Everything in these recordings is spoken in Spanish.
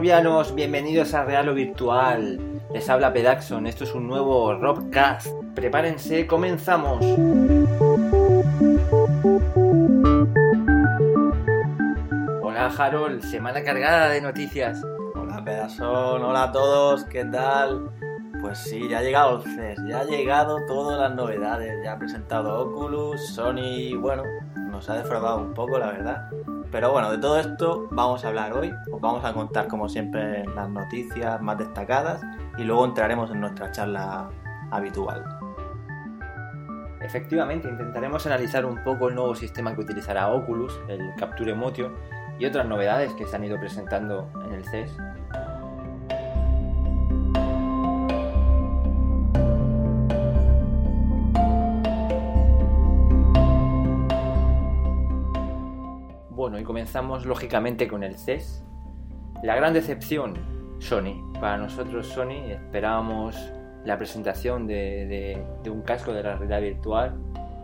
bienvenidos a Real o Virtual. Les habla Pedaxon, esto es un nuevo Robcast. Prepárense, comenzamos. Hola Harold, semana cargada de noticias. Hola Pedazón, hola a todos, ¿qué tal? Pues sí, ya ha llegado el CES, ya ha llegado todas las novedades, ya ha presentado Oculus, Sony, bueno, nos ha defraudado un poco la verdad. Pero bueno, de todo esto vamos a hablar hoy, os vamos a contar como siempre las noticias más destacadas y luego entraremos en nuestra charla habitual. Efectivamente, intentaremos analizar un poco el nuevo sistema que utilizará Oculus, el Capture Motion, y otras novedades que se han ido presentando en el CES. Y comenzamos lógicamente con el CES. La gran decepción, Sony. Para nosotros Sony esperábamos la presentación de, de- de un casco de la realidad virtual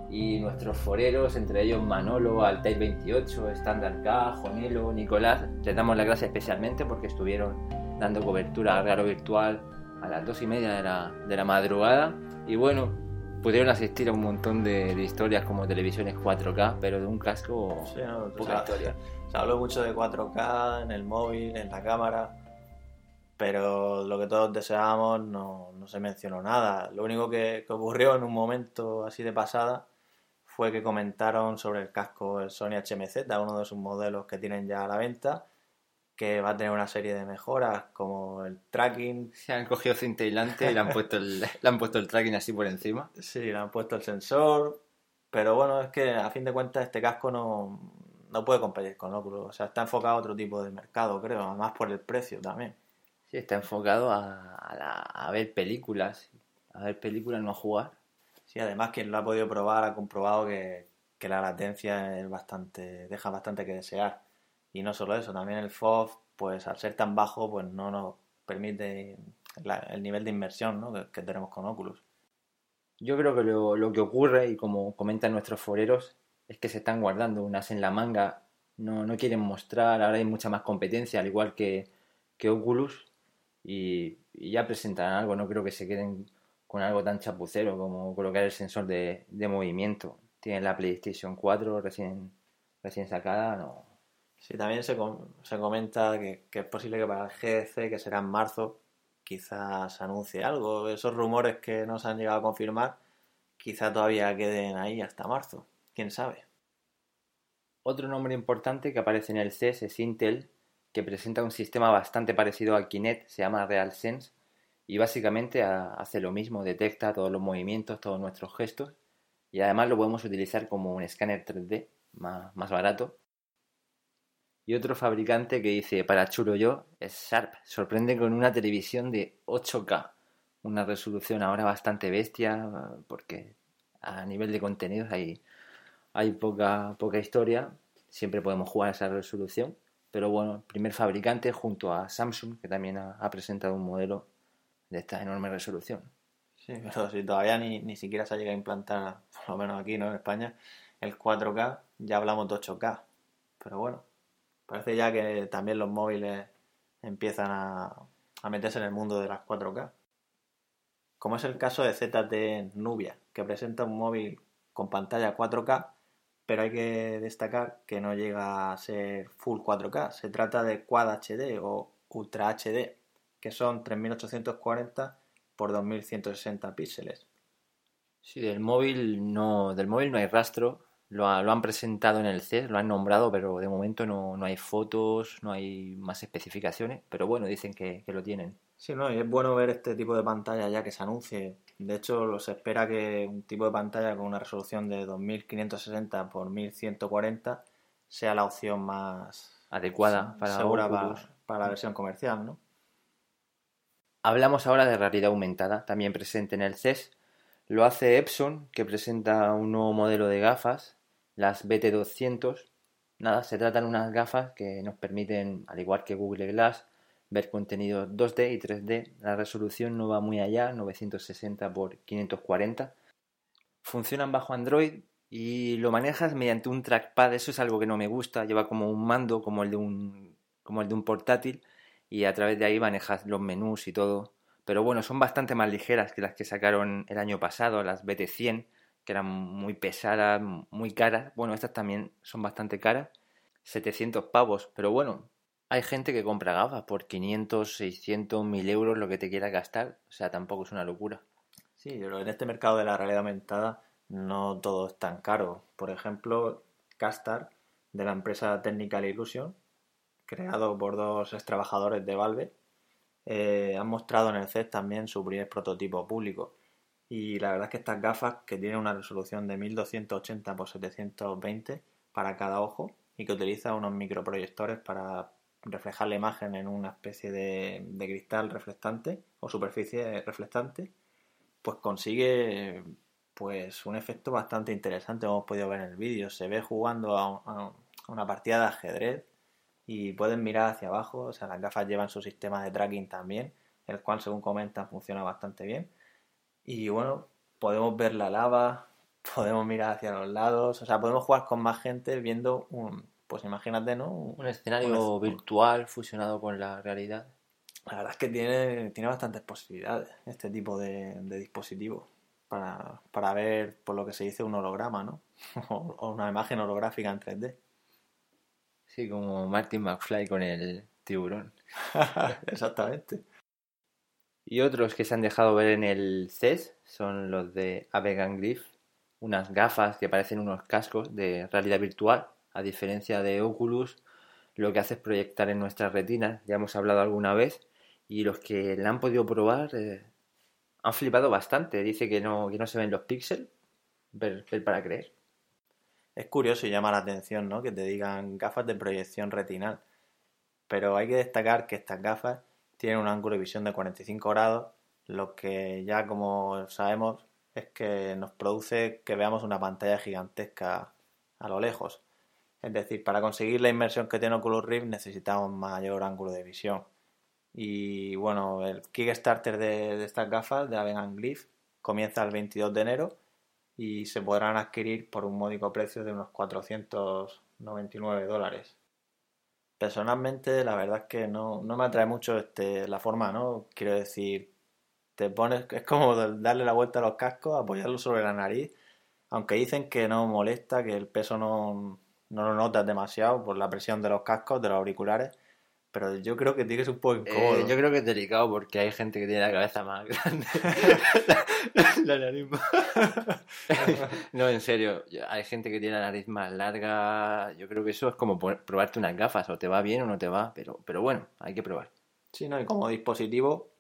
y nuestros foreros, entre ellos Manolo, Altair 28, Standard K, Jonelo, Nicolás, les damos las gracias especialmente porque estuvieron dando cobertura a Raro Virtual a las dos y media de la, de la madrugada y bueno, pudieron asistir a un montón de, de historias como televisiones 4K, pero de un casco Sí, ¿no? poca Se- historia. Se habló mucho de 4K en el móvil, en la cámara, pero lo que todos deseábamos no, no se mencionó nada. Lo único que, que ocurrió en un momento así de pasada fue que comentaron sobre el casco el Sony HMZ, uno de sus modelos que tienen ya a la venta, que va a tener una serie de mejoras como el tracking, Se han cogido cinta aislante y le han puesto el, le han puesto el tracking así por encima. sí, le han puesto el sensor, pero bueno, es que a fin de cuentas este casco no, no puede competir con Oculus, o sea, está enfocado a otro tipo de mercado, creo, además por el precio también. Sí, está enfocado a, a la- a ver películas. A ver películas, no a jugar. Sí, además quien lo ha podido probar ha comprobado que, que la latencia es bastante, deja bastante que desear. Y no solo eso, también el FOV, pues al ser tan bajo, pues no nos permite el nivel de inmersión ¿no? que, tenemos con Oculus. Yo creo que lo, lo que ocurre, y como comentan nuestros foreros, es que se están guardando unas en la manga. No, no quieren mostrar, ahora hay mucha más competencia, al igual que, que Oculus. Y, y ya presentarán algo, no creo que se queden con algo tan chapucero como colocar el sensor de, de movimiento. Tienen la PlayStation 4 recién, recién sacada, no, Sí, también se, se comenta que, que es posible que para el GDC, que será en marzo, quizás anuncie algo. Esos rumores que no se han llegado a confirmar, quizá todavía queden ahí hasta marzo. ¿Quién sabe? Otro nombre importante que aparece en el CES es Intel, que presenta un sistema bastante parecido al Kinect, se llama RealSense, y básicamente ha- hace lo mismo, detecta todos los movimientos, todos nuestros gestos, y además lo podemos utilizar como un escáner 3D más, más barato. Y otro fabricante que dice, para chulo yo, es Sharp, sorprende con una televisión de 8K, una resolución ahora bastante bestia, porque a nivel de contenidos hay, hay poca, poca historia, siempre podemos jugar a esa resolución, pero bueno, primer fabricante junto a Samsung, que también ha, presentado un modelo de esta enorme resolución. Sí, pero si todavía ni, ni siquiera se ha llegado a implantar, por lo menos aquí, ¿no? En España, el 4K, ya hablamos de 8K. Pero bueno, parece ya que también los móviles empiezan a, a meterse en el mundo de las 4K. Como es el caso de ZTE Nubia, que presenta un móvil con pantalla 4K, pero hay que destacar que no llega a ser full 4K. Se trata de Quad HD o Ultra HD, que son 3840 por 2160 píxeles. Sí, del móvil no, del móvil no hay rastro, lo, ha- lo han presentado en el CES, lo han nombrado, pero de momento no, no hay fotos, no hay más especificaciones, pero bueno, dicen que, que lo tienen. Sí, no, y es bueno ver este tipo de pantalla ya que se anuncie. De hecho, se espera que un tipo de pantalla con una resolución de 2560 por 1140 sea la opción más Adecuada para segura para, Oculus. para la versión comercial, ¿no? Hablamos ahora de realidad aumentada, también presente en el CES. Lo hace Epson, que presenta un nuevo modelo de gafas, las BT200. Nada, se tratan de unas gafas que nos permiten, al igual que Google Glass, ver contenido 2D y 3D. La resolución no va muy allá, 960 x 540. Funcionan bajo Android y lo manejas mediante un trackpad. Eso es algo que no me gusta. Lleva como un mando, como el de un, como el de un portátil y a través de ahí manejas los menús y todo. Pero bueno, son bastante más ligeras que las que sacaron el año pasado, las BT100, que eran muy pesadas, muy caras. Bueno, estas también son bastante caras, 700 pavos, pero bueno, hay gente que compra gafas por 500, 600, 1000 euros, lo que te quiera gastar, o sea, tampoco es una locura. Sí, pero en este mercado de la realidad aumentada no todo es tan caro. Por ejemplo, Castar, de la empresa Technical Illusion, creado por dos trabajadores de Valve, eh, han mostrado en el CES también su primer prototipo público. Y la verdad es que estas gafas, que tienen una resolución de 1280 x 720 para cada ojo y que utiliza unos microproyectores para reflejar la imagen en una especie de, de cristal reflectante o superficie reflectante, pues consigue pues un efecto bastante interesante, como hemos podido ver en el vídeo. Se ve jugando a, una partida de ajedrez y pueden mirar hacia abajo, o sea, las gafas llevan su sistema de tracking también, el cual según comentan funciona bastante bien. Y bueno, podemos ver la lava, podemos mirar hacia los lados, o sea, podemos jugar con más gente viendo un, pues imagínate, ¿no? Un escenario virtual fusionado con la realidad. La verdad es que tiene, tiene bastantes posibilidades este tipo de, de dispositivo para, para, ver, por lo que se dice, un holograma, ¿no? o una imagen holográfica en 3D. Sí, como Martin McFly con el tiburón. Exactamente. Y otros que se han dejado ver en el CES son los de Avegan Griff, unas gafas que parecen unos cascos de realidad virtual, a diferencia de Oculus, lo que hace es proyectar en nuestras retinas, ya hemos hablado alguna vez, y los que la han podido probar eh, han flipado bastante. Dice que no, que no se ven los píxeles, ver, para creer. Es curioso y llama la atención, ¿no? Que te digan gafas de proyección retinal. Pero hay que destacar que estas gafas tienen un ángulo de visión de 45 grados, lo que ya como sabemos es que nos produce que veamos una pantalla gigantesca a lo lejos. Es decir, para conseguir la inmersión que tiene Oculus Rift necesitamos mayor ángulo de visión. Y bueno, el Kickstarter de, estas gafas de Avegan Glyph comienza el 22 de enero y se podrán adquirir por un módico precio de unos 499 dólares. Personalmente, la verdad es que no, me atrae mucho este, la forma, ¿no? Quiero decir, te pones, es como darle la vuelta a los cascos, apoyarlo sobre la nariz, aunque dicen que no molesta, que el peso no, no lo notas demasiado por la presión de los cascos, de los auriculares, pero yo creo que tienes un poco incómodo. Eh, yo creo que es delicado porque hay gente que tiene la cabeza más grande. la, nariz más... no, en serio, hay gente que tiene la nariz más larga. Yo creo que eso es como probarte unas gafas, o te va bien o no te va, pero, pero bueno, hay que probar. Sí, ¿no? Y como dispositivo,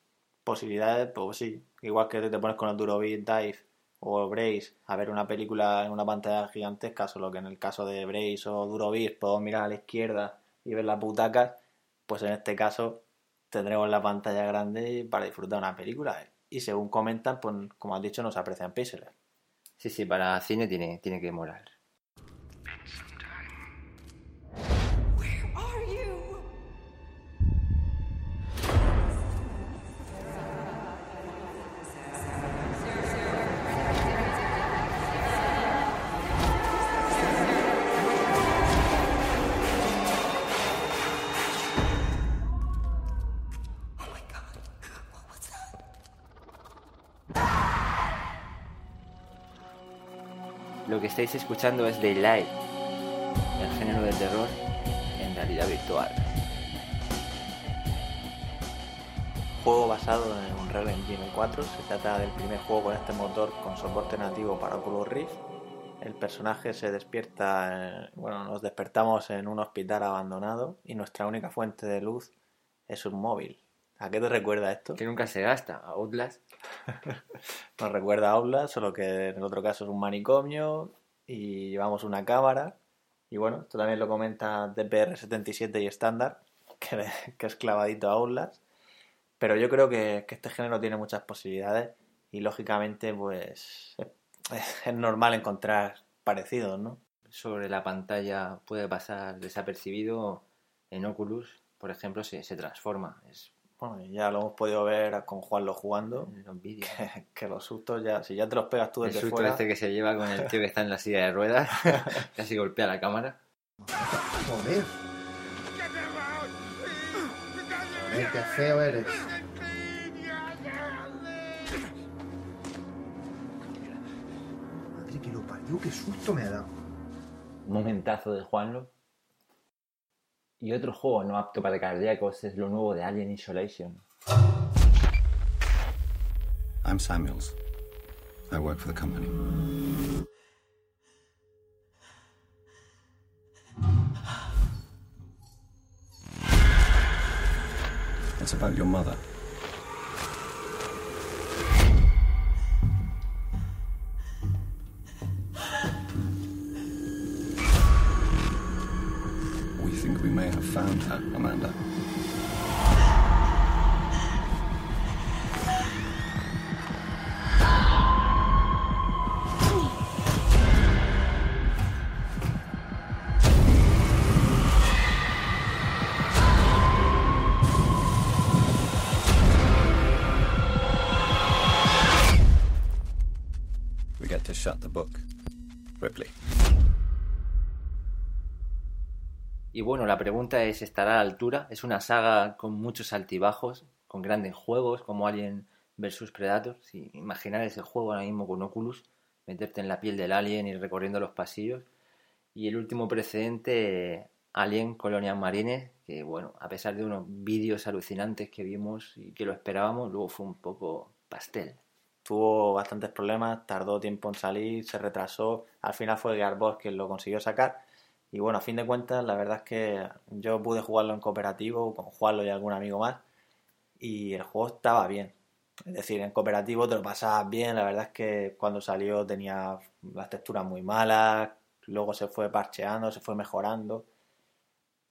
posibilidades, pues sí. Igual que te pones con el Durobeat Dive o Brace a ver una película en una pantalla gigantesca, solo que en el caso de Brace o Durobeat puedo mirar a la izquierda y ver las butacas pues en este caso tendremos la pantalla grande para disfrutar una película. Y según comentan, pues como has dicho, nos aprecian píxeles. Sí, sí, para cine tiene, tiene que morar. Que estáis escuchando es Daylight, el género de terror en realidad virtual. Juego basado en un Unreal Engine 4, se trata del primer juego con este motor con soporte nativo para Oculus Rift. El personaje se despierta, bueno, nos despertamos en un hospital abandonado y nuestra única fuente de luz es un móvil. ¿A qué te recuerda esto? Que nunca se gasta, a Outlast. Nos recuerda a Outlast, solo que en el otro caso es un manicomio y llevamos una cámara. Y bueno, esto también lo comenta DPR77 y estándar, que, es clavadito a Outlast. Pero yo creo que, este género tiene muchas posibilidades y lógicamente pues es, normal encontrar parecidos, ¿no? Sobre la pantalla puede pasar desapercibido en Oculus, por ejemplo, se, se transforma. Es bueno, ya lo hemos podido ver con Juanlo jugando. los vídeos. Que, los sustos ya, si ya te los pegas tú desde El susto este que se lleva con el tío que está en la silla de ruedas, casi golpea la cámara. Joder. Qué feo eres. Madre que lo parió, qué susto me ha dado. Momentazo de Juanlo. Y otro juego no apto para cardíacos es lo nuevo de Alien Isolation. I'm Samuels. I work for the company. It's about your mother. Bueno, la pregunta es, ¿estará a la altura? Es una saga con muchos altibajos, con grandes juegos como Alien vs Predator. Si imaginar ese juego ahora mismo con Oculus, meterte en la piel del alien y recorriendo los pasillos. Y el último precedente, Alien Colonial Marines, que bueno, a pesar de unos vídeos alucinantes que vimos y que lo esperábamos, luego fue un poco pastel. Tuvo bastantes problemas, tardó tiempo en salir, se retrasó. Al final fue Gearbox quien lo consiguió sacar. Y bueno, a fin de cuentas, la verdad es que yo pude jugarlo en cooperativo con Juanlo y algún amigo más. Y el juego estaba bien. Es decir, en cooperativo te lo pasabas bien. La verdad es que cuando salió tenía las texturas muy malas. Luego se fue parcheando, se fue mejorando.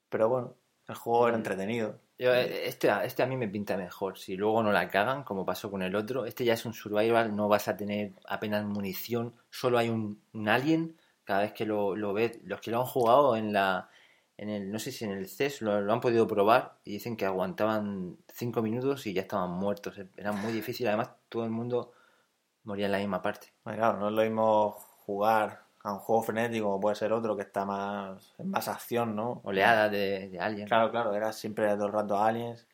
Pero bueno, el juego era entretenido. Yo, eh, este, este a mí me pinta mejor. Si luego no la cagan, como pasó con el otro, este ya es un survival, no vas a tener apenas munición, solo hay un, un alien. Cada vez que lo, lo ves, los que lo han jugado en la, en el, no sé si en el CES lo, lo han podido probar y dicen que aguantaban 5 minutos y ya estaban muertos. Era muy difícil, además todo el mundo moría en la misma parte. Bueno, claro, no es lo mismo jugar a un juego frenético como puede ser otro que está más en más acción, ¿no? Oleadas de, de aliens. Claro, claro, era siempre todo el rato aliens.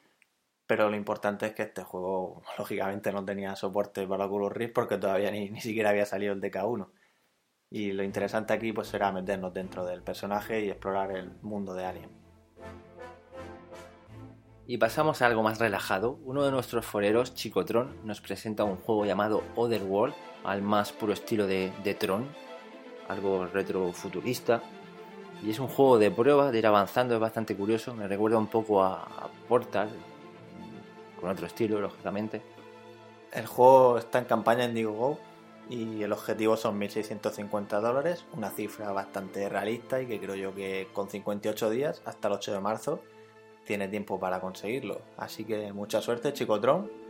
Pero lo importante es que este juego, lógicamente, no tenía soporte para Oculus Rift porque todavía ni, ni siquiera había salido el DK1. Y lo interesante aquí pues será meternos dentro del personaje y explorar el mundo de Alien. Y pasamos a algo más relajado. Uno de nuestros foreros, Chicotron, nos presenta un juego llamado Otherworld, al más puro estilo de, de Tron, algo retrofuturista. Y es un juego de prueba, de ir avanzando, es bastante curioso. Me recuerda un poco a, a Portal, con otro estilo, lógicamente. El juego está en campaña en Indiegogo y el objetivo son 1.650 dólares, una cifra bastante realista y que creo yo que con 58 días hasta el 8 de marzo tiene tiempo para conseguirlo. Así que mucha suerte, Chicotron.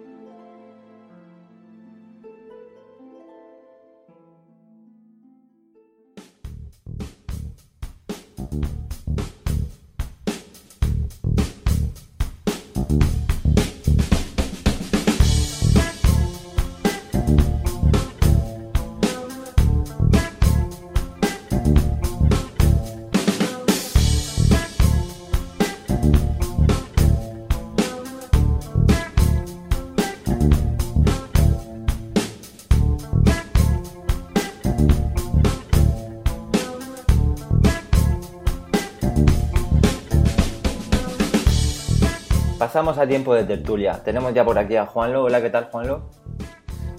Pasamos a tiempo de tertulia. Tenemos ya por aquí a Juanlo. Hola, ¿qué tal, Juanlo?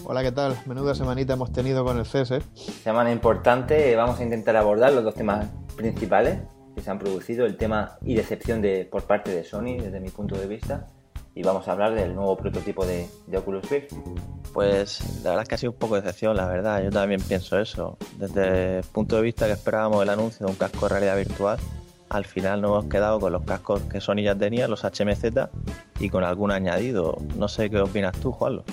Hola, ¿qué tal? Menuda semanita hemos tenido con el CES, ¿eh? Semana importante. Vamos a intentar abordar los dos temas principales que se han producido. El tema y decepción de, por parte de Sony, desde mi punto de vista. Y vamos a hablar del nuevo prototipo de, de Oculus Rift. Pues la verdad es que ha sido un poco de decepción, la verdad. Yo también pienso eso. Desde el punto de vista que esperábamos el anuncio de un casco de realidad virtual, al final nos hemos quedado con los cascos que Sony ya tenía, los HMZ, y con algún añadido. No sé qué opinas tú, Juanlo.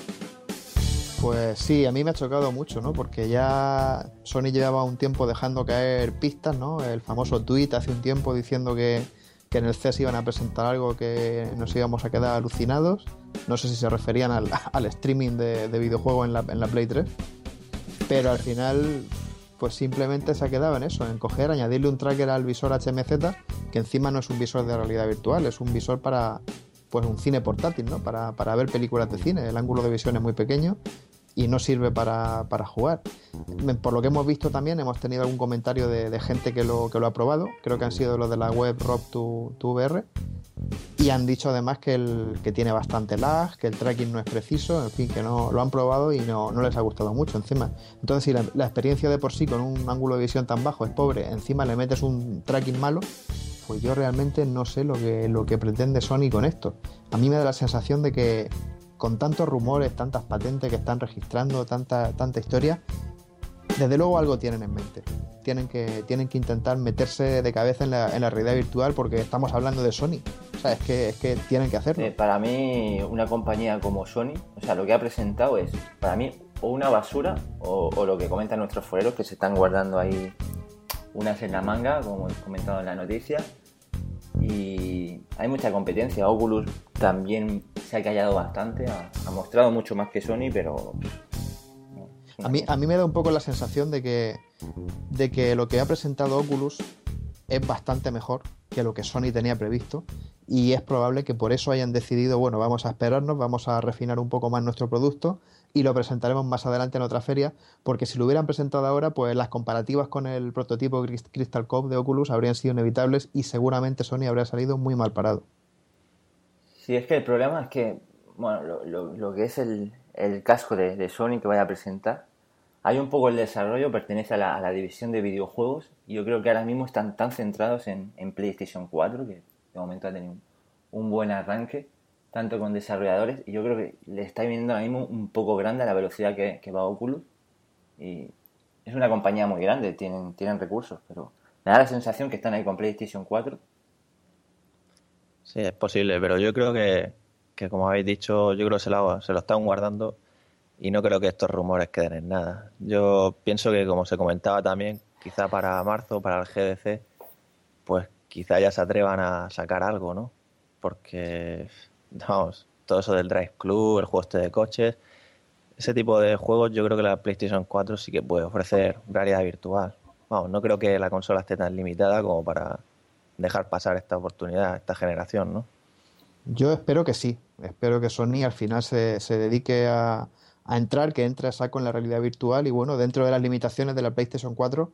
Pues sí, a mí me ha chocado mucho, ¿no? Porque ya Sony llevaba un tiempo dejando caer pistas, ¿no? El famoso tweet hace un tiempo diciendo que, que en el CES iban a presentar algo que nos íbamos a quedar alucinados. No sé si se referían al, streaming de, de videojuegos en la, en la Play 3. Pero al final, pues simplemente se ha quedado en eso, en coger, añadirle un tracker al visor HMZ, que encima no es un visor de realidad virtual, es un visor para, pues un cine portátil, ¿no? Para, para ver películas de cine. El ángulo de visión es muy pequeño y no sirve para, para, jugar. Por lo que hemos visto también, hemos tenido algún comentario de, gente que lo, que lo ha probado, creo que han sido los de la web Rob2VR, y han dicho además que, el, que tiene bastante lag, que el tracking no es preciso, en fin, que no lo han probado y no, no les ha gustado mucho encima. Entonces, si la, la, experiencia de por sí con un ángulo de visión tan bajo es pobre, encima le metes un tracking malo, pues yo realmente no sé lo que, lo que pretende Sony con esto. A mí me da la sensación de que con tantos rumores, tantas patentes que están registrando, tanta, tanta historia, desde luego algo tienen en mente. Tienen que, tienen que intentar meterse de cabeza en la, en la realidad virtual porque estamos hablando de Sony. O sea, es que, es que tienen que hacerlo. Eh, para mí, una compañía como Sony, o sea, lo que ha presentado es, para mí, o una basura o, o lo que comentan nuestros foreros que se están guardando ahí unas en la manga, como he comentado en la noticia. Y hay mucha competencia. Oculus también se ha callado bastante, ha, ha mostrado mucho más que Sony, pero a mí, a mí me da un poco la sensación de que, de que lo que ha presentado Oculus es bastante mejor que lo que Sony tenía previsto y es probable que por eso hayan decidido, bueno, vamos a esperarnos, vamos a refinar un poco más nuestro producto y lo presentaremos más adelante en otra feria, porque si lo hubieran presentado ahora, pues las comparativas con el prototipo Crystal Cove de Oculus habrían sido inevitables y seguramente Sony habría salido muy mal parado. Sí, es que el problema es que, bueno, lo, que es el, el casco de, Sony que vaya a presentar, hay un poco el desarrollo, pertenece a la, división de videojuegos y yo creo que ahora mismo están tan centrados en, PlayStation 4 que de momento ha tenido un, buen arranque, tanto con desarrolladores y yo creo que le está viniendo ahora mismo un poco grande a la velocidad que, va Oculus y es una compañía muy grande, tienen, tienen recursos, pero me da la sensación que están ahí con PlayStation 4. Sí, es posible, pero yo creo que, que como habéis dicho, yo creo que se lo, se lo están guardando y no creo que estos rumores queden en nada. Yo pienso que, como se comentaba también, quizá para marzo, para el GDC, pues quizá ya se atrevan a sacar algo, ¿no? Porque, vamos, todo eso del Drive Club, el juego este de coches, ese tipo de juegos yo creo que la PlayStation 4 sí que puede ofrecer realidad virtual. Vamos, no creo que la consola esté tan limitada como para dejar pasar esta oportunidad, esta generación, ¿no? Yo espero que sí. Espero que Sony al final se, se dedique a, a entrar, que entre a saco en la realidad virtual y bueno, dentro de las limitaciones de la PlayStation 4,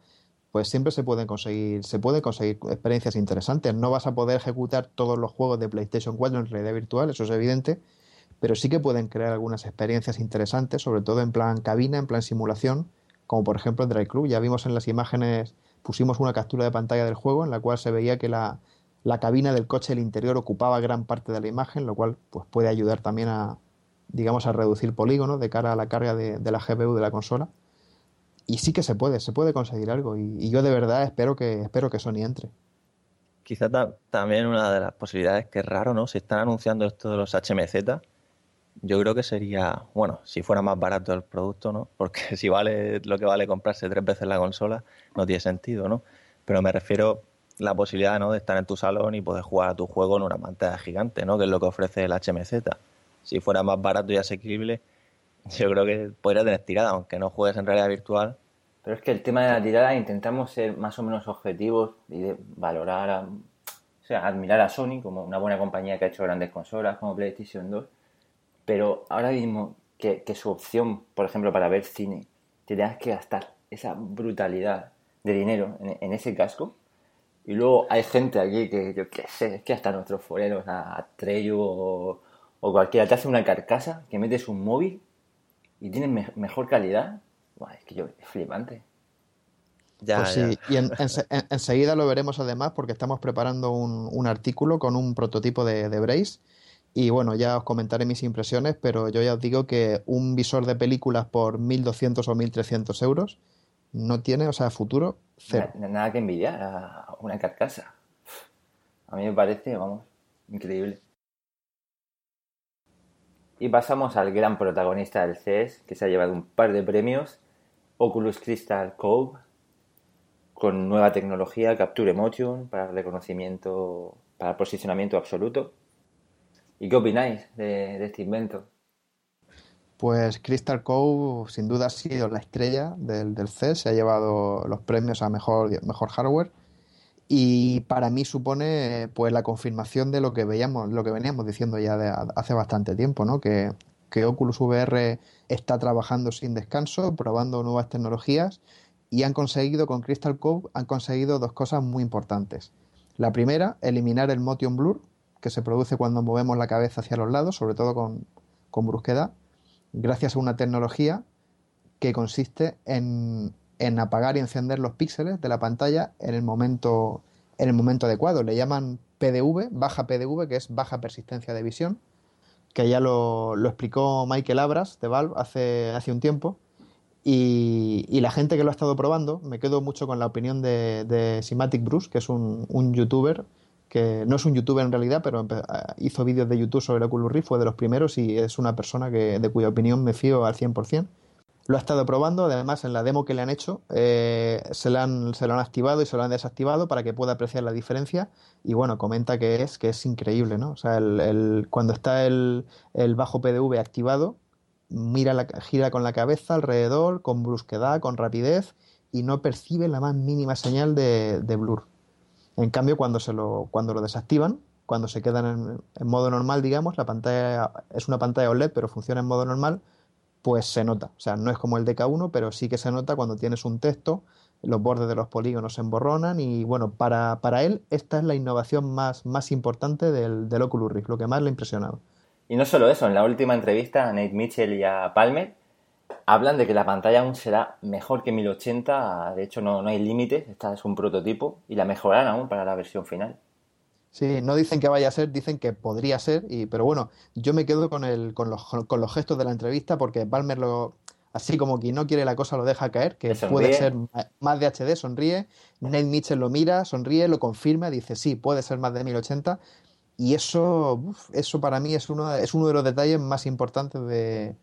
pues siempre se pueden conseguir, se pueden conseguir experiencias interesantes. No vas a poder ejecutar todos los juegos de PlayStation 4 en realidad virtual, eso es evidente, pero sí que pueden crear algunas experiencias interesantes, sobre todo en plan cabina, en plan simulación, como por ejemplo en Drive Club. Ya vimos en las imágenes, pusimos una captura de pantalla del juego en la cual se veía que la, la cabina del coche del interior ocupaba gran parte de la imagen, lo cual pues puede ayudar también a, digamos, a reducir polígonos de cara a la carga de, de, la GPU de la consola. Y sí que se puede, se puede conseguir algo. Y, yo de verdad espero que, espero que Sony entre. Quizá ta también una de las posibilidades que es raro, ¿no? Si están anunciando esto de los HMZ, yo creo que sería, bueno, si fuera más barato el producto, ¿no? Porque si vale lo que vale comprarse tres veces la consola, no tiene sentido, ¿no? Pero me refiero la posibilidad, ¿no? De estar en tu salón y poder jugar a tu juego en una pantalla gigante, ¿no? Que es lo que ofrece el HMZ si fuera más barato y asequible, yo creo que podría tener tirada, aunque no juegues en realidad virtual. Pero es que el tema de la tirada intentamos ser más o menos objetivos y de valorar, a, o sea, admirar a Sony como una buena compañía que ha hecho grandes consolas como PlayStation 2, pero ahora mismo que, que su opción, por ejemplo, para ver cine, te tengas que gastar esa brutalidad de dinero en, en ese casco, y luego hay gente aquí que, yo qué sé, es que hasta nuestros foreros, a, a Treyu o, o cualquiera te hace una carcasa que metes un móvil y tienes me mejor calidad. Buah, es que yo, es flipante. Ya, pues sí, ya. y en, en, enseguida lo veremos además porque estamos preparando un, un artículo con un prototipo de, de, Brace y bueno, ya os comentaré mis impresiones, pero yo ya os digo que un visor de películas por 1.200 o 1.300 euros no tiene, o sea, futuro cero. Nada, nada que envidiar a una carcasa. A mí me parece, vamos, increíble. Y pasamos al gran protagonista del CES, que se ha llevado un par de premios, Oculus Crystal Cove, con nueva tecnología Capture Motion para reconocimiento, para posicionamiento absoluto. ¿Y qué opináis de, de este invento? Pues Crystal Cove sin duda ha sido la estrella del, del CES, se ha llevado los premios a mejor, mejor hardware y para mí supone pues la confirmación de lo que veíamos, lo que veníamos diciendo ya de hace bastante tiempo, ¿no? Que, que Oculus VR está trabajando sin descanso, probando nuevas tecnologías y han conseguido con Crystal Cove han conseguido dos cosas muy importantes. La primera, eliminar el motion blur que se produce cuando movemos la cabeza hacia los lados, sobre todo con, con brusquedad, gracias a una tecnología que consiste en en apagar y encender los píxeles de la pantalla en el momento, en el momento adecuado. Le llaman PDV, baja PDV, que es baja persistencia de visión, que ya lo, lo explicó Michael Abras de Valve hace, hace un tiempo. Y, la gente que lo ha estado probando, me quedo mucho con la opinión de, de Simatic Bruce, que es un, un, youtuber, que no es un youtuber en realidad, pero hizo vídeos de YouTube sobre el Oculus Rift, fue de los primeros y es una persona que, de cuya opinión me fío al 100%. Lo ha estado probando, además en la demo que le han hecho eh, se, lo han, se lo han activado y se lo han desactivado para que pueda apreciar la diferencia y bueno, comenta que es, que es increíble, ¿no? O sea, el, el, cuando está el, el, bajo PDV activado, mira la, gira con la cabeza alrededor, con brusquedad, con rapidez y no percibe la más mínima señal de, de blur. En cambio, cuando, se lo, cuando lo desactivan, cuando se quedan en, en modo normal, digamos, la pantalla es una pantalla OLED, pero funciona en modo normal, pues se nota. O sea, no es como el DK1, pero sí que se nota cuando tienes un texto, los bordes de los polígonos se emborronan y bueno, para, para él esta es la innovación más, más importante del, del Oculus Rift, lo que más le ha impresionado. Y no solo eso, en la última entrevista a Nate Mitchell y a Palmer hablan de que la pantalla aún será mejor que 1080, de hecho no, no hay límites, esta es un prototipo y la mejorarán aún para la versión final. Sí, no dicen que vaya a ser, dicen que podría ser, y, pero bueno, yo me quedo con, el, con, los, con los gestos de la entrevista porque Palmer lo, así como quien no quiere la cosa lo deja caer, que puede ser más de HD, sonríe, Nate Mitchell lo mira, sonríe, lo confirma, dice sí, puede ser más de 1080, y eso, uf, eso para mí es uno, es uno de los detalles más importantes de,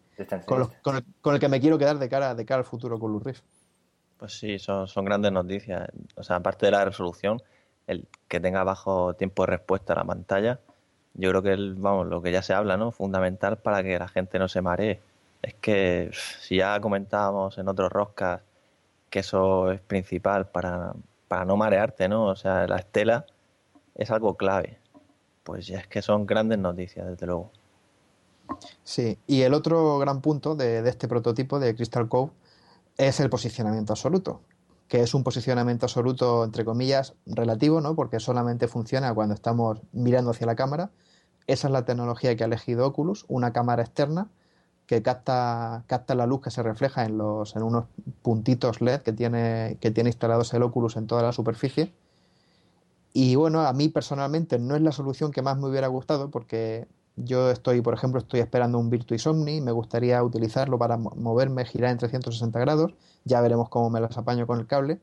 con, los, con, el, con, el, que me quiero quedar de cara, de cara al futuro con Luz Rift. Pues sí, son, son grandes noticias, o sea, aparte de la resolución el que tenga bajo tiempo de respuesta a la pantalla, yo creo que es, vamos, lo que ya se habla, ¿no? Fundamental para que la gente no se maree. Es que si ya comentábamos en otros roscas que eso es principal para, para no marearte, ¿no? O sea, la estela es algo clave. Pues ya es que son grandes noticias, desde luego. Sí, y el otro gran punto de, de este prototipo de Crystal Cove es el posicionamiento absoluto que es un posicionamiento absoluto, entre comillas, relativo, ¿no? porque solamente funciona cuando estamos mirando hacia la cámara. Esa es la tecnología que ha elegido Oculus, una cámara externa que capta, capta la luz que se refleja en, los, en unos puntitos LED que tiene, que tiene instalados el Oculus en toda la superficie. Y bueno, a mí personalmente no es la solución que más me hubiera gustado porque yo estoy, por ejemplo, estoy esperando un Virtuis Omni, me gustaría utilizarlo para moverme, girar en 360 grados, ya veremos cómo me las apaño con el cable.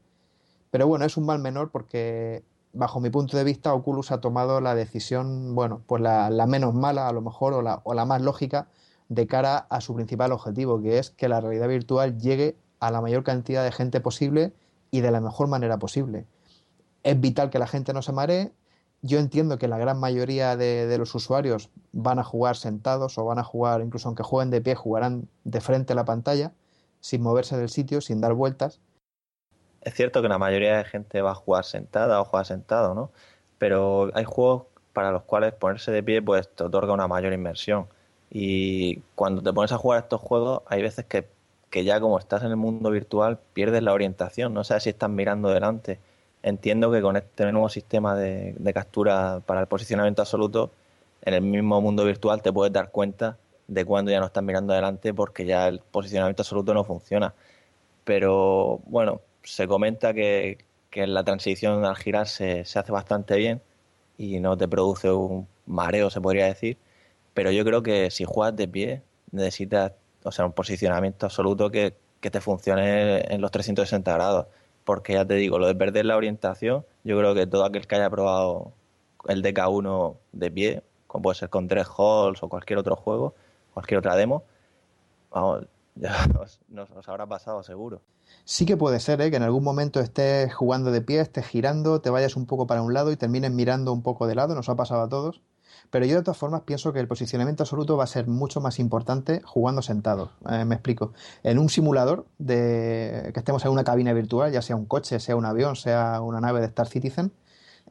Pero bueno, es un mal menor porque bajo mi punto de vista Oculus ha tomado la decisión, bueno, pues la, la menos mala a lo mejor o la, o la más lógica de cara a su principal objetivo, que es que la realidad virtual llegue a la mayor cantidad de gente posible y de la mejor manera posible. Es vital que la gente no se maree, yo entiendo que la gran mayoría de, los usuarios van a jugar sentados o van a jugar, incluso aunque jueguen de pie, jugarán de frente a la pantalla, sin moverse del sitio, sin dar vueltas. Es cierto que la mayoría de gente va a jugar sentada o jugar sentado, ¿no? Pero hay juegos para los cuales ponerse de pie pues te otorga una mayor inmersión. Y cuando te pones a jugar estos juegos, hay veces que, que ya como estás en el mundo virtual, pierdes la orientación, no sabes si estás mirando delante entiendo que con este nuevo sistema de, captura para el posicionamiento absoluto, en el mismo mundo virtual te puedes dar cuenta de cuando ya no estás mirando adelante porque ya el posicionamiento absoluto no funciona. Pero bueno, se comenta que, que la transición al girar se, se hace bastante bien y no te produce un mareo, se podría decir. Pero yo creo que si juegas de pie, necesitas o sea, un posicionamiento absoluto que, que te funcione en los 360 grados porque ya te digo, lo de perder la orientación, yo creo que todo aquel que haya probado el DK1 de pie, como puede ser con tres halls o cualquier otro juego, cualquier otra demo, vamos, ya os, nos, os habrá pasado seguro. Sí que puede ser, ¿eh? que en algún momento estés jugando de pie, estés girando, te vayas un poco para un lado y termines mirando un poco de lado, nos ha pasado a todos. Pero yo de todas formas pienso que el posicionamiento absoluto va a ser mucho más importante jugando sentados. Eh, me explico. En un simulador de que estemos en una cabina virtual, ya sea un coche, sea un avión, sea una nave de Star Citizen,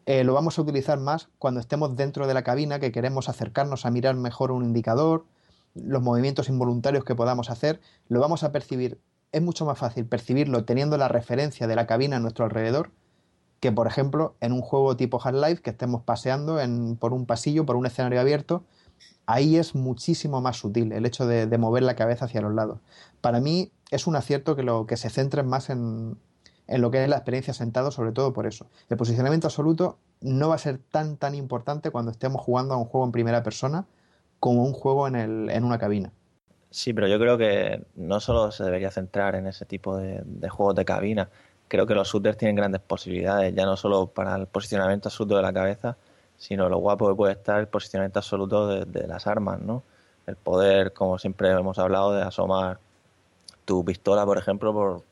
eh, lo vamos a utilizar más cuando estemos dentro de la cabina, que queremos acercarnos a mirar mejor un indicador, los movimientos involuntarios que podamos hacer, lo vamos a percibir. Es mucho más fácil percibirlo teniendo la referencia de la cabina a nuestro alrededor que, por ejemplo, en un juego tipo Half-Life que estemos paseando por un pasillo, por un escenario abierto. Ahí es muchísimo más sutil el hecho de, de mover la cabeza hacia los lados. Para mí es un acierto que, lo, que se centren más en, en lo que es la experiencia sentado, sobre todo por eso. El posicionamiento absoluto no va a ser tan tan importante cuando estemos jugando a un juego en primera persona como un juego en, el, en una cabina. Sí, pero yo creo que no solo se debería centrar en ese tipo de, juegos de cabina. Creo que los shooters tienen grandes posibilidades, ya no solo para el posicionamiento absoluto de la cabeza, sino lo guapo que puede estar el posicionamiento absoluto de, las armas, ¿no? El poder, como siempre hemos hablado, de asomar tu pistola, por ejemplo, por,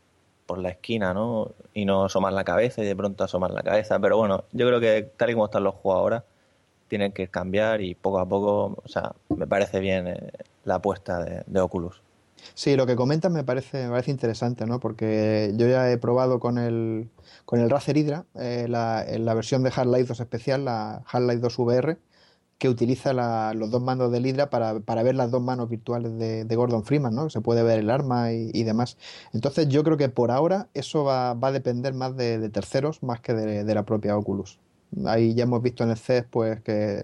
por la esquina, ¿no? Y no asomar la cabeza y de pronto asomar la cabeza. Pero bueno, yo creo que tal y como están los juegos ahora, tienen que cambiar y poco a poco, o sea, me parece bien eh, la apuesta de, Oculus. Sí, lo que comentas me parece, me parece interesante, ¿no? Porque yo ya he probado con el, con el Razer Hydra, eh, la, la, versión de Half-Life 2 especial, la Half-Life 2 VR, que utiliza los dos mandos del Hydra para, para, ver las dos manos virtuales de, Gordon Freeman, ¿no? Se puede ver el arma y, demás. Entonces yo creo que por ahora eso va, va a depender más de, terceros más que de, la propia Oculus. Ahí ya hemos visto en el CES pues que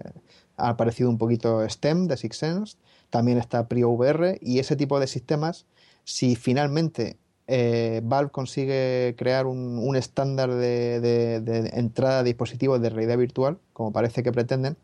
ha aparecido un poquito STEM de Six Sense, también está PrioVR y ese tipo de sistemas, si finalmente eh, Valve consigue crear un, un estándar de, de entrada a dispositivos de realidad virtual, como parece que pretenden,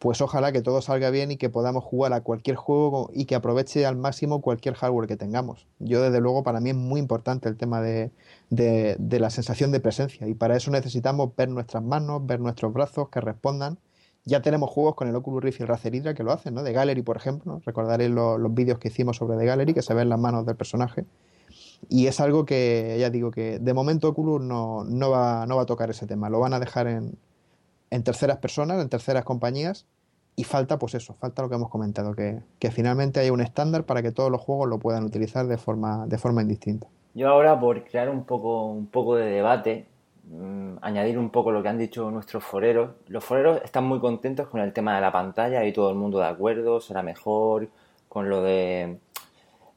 pues ojalá que todo salga bien y que podamos jugar a cualquier juego y que aproveche al máximo cualquier hardware que tengamos. Yo desde luego para mí es muy importante el tema de, la sensación de presencia y para eso necesitamos ver nuestras manos, ver nuestros brazos que respondan. Ya tenemos juegos con el Oculus Rift y el Razer Hydra que lo hacen, ¿no? De Gallery, por ejemplo. Recordaré los vídeos que hicimos sobre The Gallery, que se ven las manos del personaje. Y es algo que, ya digo, que de momento Oculus no, no, va, no va a tocar ese tema. Lo van a dejar en, en terceras personas, en terceras compañías, y falta, pues eso, falta lo que hemos comentado, que, finalmente haya un estándar para que todos los juegos lo puedan utilizar de forma, de forma indistinta. Yo ahora, por crear un poco, un poco de debate, mm, añadir un poco lo que han dicho nuestros foreros. Los foreros están muy contentos con el tema de la pantalla y todo el mundo de acuerdo, será mejor, con lo de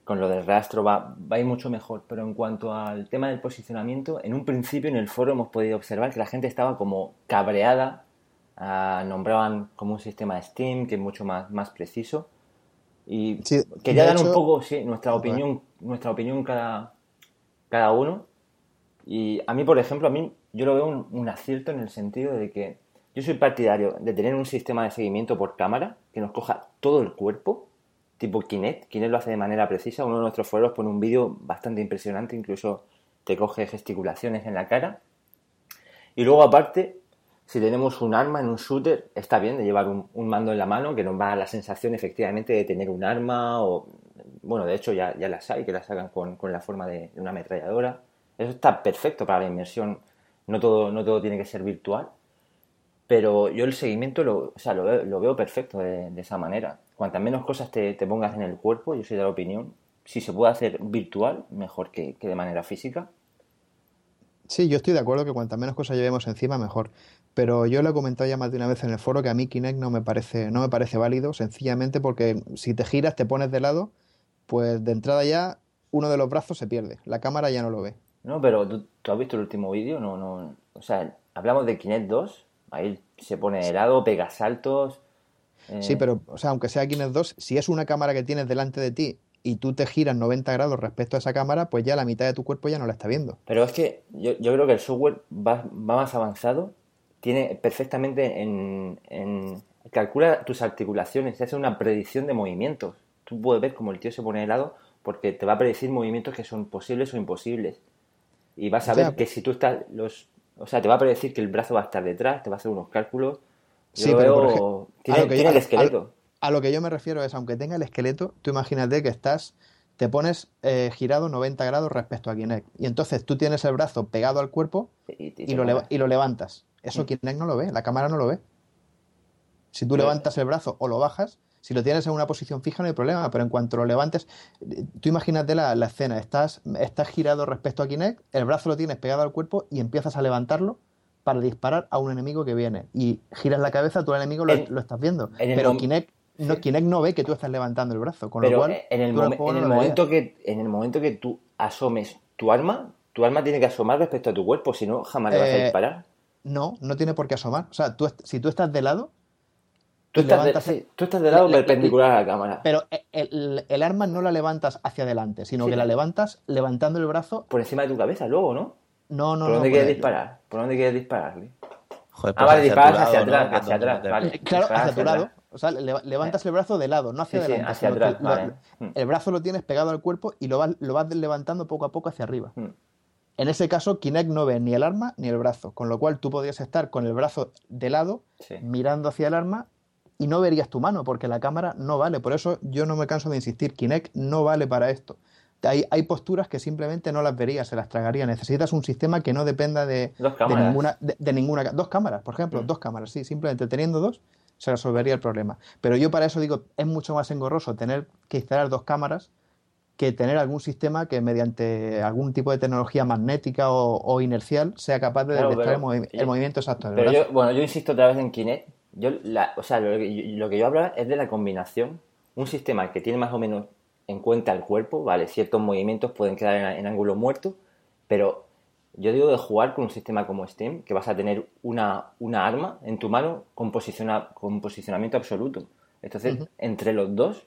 con lo del rastro va, va a ir mucho mejor. Pero en cuanto al tema del posicionamiento, en un principio en el foro hemos podido observar que la gente estaba como cabreada, ah, nombraban como un sistema de Steam que es mucho más, más preciso. Y quería dar un poco sí, nuestra opinión, nuestra opinión cada, cada uno. Y a mí, por ejemplo, a mí yo lo veo un, acierto en el sentido de que yo soy partidario de tener un sistema de seguimiento por cámara que nos coja todo el cuerpo tipo Kinect. Kinect lo hace de manera precisa. Uno de nuestros foros pone un vídeo bastante impresionante, incluso te coge gesticulaciones en la cara. Y luego aparte, si tenemos un arma en un shooter, está bien de llevar un, mando en la mano que nos va a la sensación efectivamente de tener un arma o, bueno, de hecho ya, ya las hay, que las hagan con, la forma de, una ametralladora. Eso está perfecto para la inmersión. No todo, no todo tiene que ser virtual. Pero yo el seguimiento lo, o sea, lo, veo, lo veo perfecto de, esa manera. Cuantas menos cosas te, pongas en el cuerpo, yo soy de la opinión, si se puede hacer virtual, mejor que, de manera física. Sí, yo estoy de acuerdo que cuantas menos cosas llevemos encima, mejor. Pero yo lo he comentado ya más de una vez en el foro que a mí Kinect no me parece, no me parece válido, sencillamente porque si te giras, te pones de lado, pues de entrada ya uno de los brazos se pierde, la cámara ya no lo ve. No, pero ¿tú, has visto el último vídeo? No, no. O sea, hablamos de Kinect 2 Ahí se pone helado, pega saltos. Sí, eh. pero, o sea, aunque sea Kinect 2, si es una cámara que tienes delante de ti y tú te giras 90 grados respecto a esa cámara, pues ya la mitad de tu cuerpo ya no la está viendo. Pero es que yo, creo que el software va, más avanzado, tiene perfectamente en, en, calcula tus articulaciones, hace una predicción de movimientos. Tú puedes ver cómo el tío se pone helado porque te va a predecir movimientos que son posibles o imposibles. Y vas a ver que si tú estás, los, o sea, te va a predecir que el brazo va a estar detrás, te va a hacer unos cálculos. sí, pero tiene, el esqueleto. A, lo que yo me refiero es, aunque tenga el esqueleto, tú imagínate que estás, te pones eh, girado 90 grados respecto a Kinect. Y entonces tú tienes el brazo pegado al cuerpo y, lo, y lo, levantas. Eso mm. Kinect no lo ve, la cámara no lo ve. Si tú levantas el brazo o lo bajas, si lo tienes en una posición fija no hay problema, pero en cuanto lo levantes, tú imagínate la, la escena, estás, estás girado respecto a Kinect, el brazo lo tienes pegado al cuerpo y empiezas a levantarlo, para disparar a un enemigo que viene. Y giras la cabeza, tú al enemigo lo, En- lo estás viendo. Pero Kinect no. Kinect no ve que tú estás levantando el brazo. Con lo Pero cual, en el, momen- en el momento que en el momento que tú asomes tu arma, tu arma tiene que asomar respecto a tu cuerpo, si no jamás le vas a Eh, disparar. No, no tiene por qué asomar. O sea, tú, si tú estás de lado, Tú estás, de, levantas- sí, tú estás de lado le- le- perpendicular a la cámara. pero e- el, el arma no la levantas hacia adelante, sino Sí, que la levantas levantando el brazo. Por encima de tu cabeza, luego, ¿no? No, no, ¿Por no. dónde quieres disparar? ¿Por dónde quieres dispararle? Joder, Ah, pues vale, disparas hacia lado, ¿no? atrás, hacia atrás, te- vale. Eh, Claro, Disparas hacia tu hacia lado. atrás. O sea, le- levantas el brazo de lado, no hacia Sí, sí, adelante. hacia atrás, lo- vale. El brazo lo tienes pegado al cuerpo y lo vas, lo vas levantando poco a poco hacia arriba. Mm. En ese caso, Kinect no ve ni el arma ni el brazo, con lo cual tú podrías estar con el brazo de lado, Sí. mirando hacia el arma y no verías tu mano, porque la cámara no vale. Por eso yo no me canso de insistir, Kinect no vale para esto. Hay, hay posturas que simplemente no las verías, se las tragaría. Necesitas un sistema que no dependa de, Dos de cámaras. ninguna, de, de ninguna. Dos cámaras, por ejemplo, Mm. dos cámaras, sí, simplemente teniendo dos se resolvería el problema. Pero yo para eso digo, es mucho más engorroso tener que instalar dos cámaras que tener algún sistema que mediante algún tipo de tecnología magnética o, o inercial sea capaz de Claro, detectar el, movi- el movimiento exacto Pero yo, bueno, yo insisto otra vez en Kinect. Yo, la, o sea, lo que, yo, lo que yo hablo es de la combinación. Un sistema que tiene más o menos en cuenta el cuerpo, vale, ciertos movimientos pueden quedar en, en ángulo muerto, pero yo digo de jugar con un sistema como Steam, que vas a tener una, una arma en tu mano con, posiciona- con posicionamiento absoluto. Entonces, entre los dos,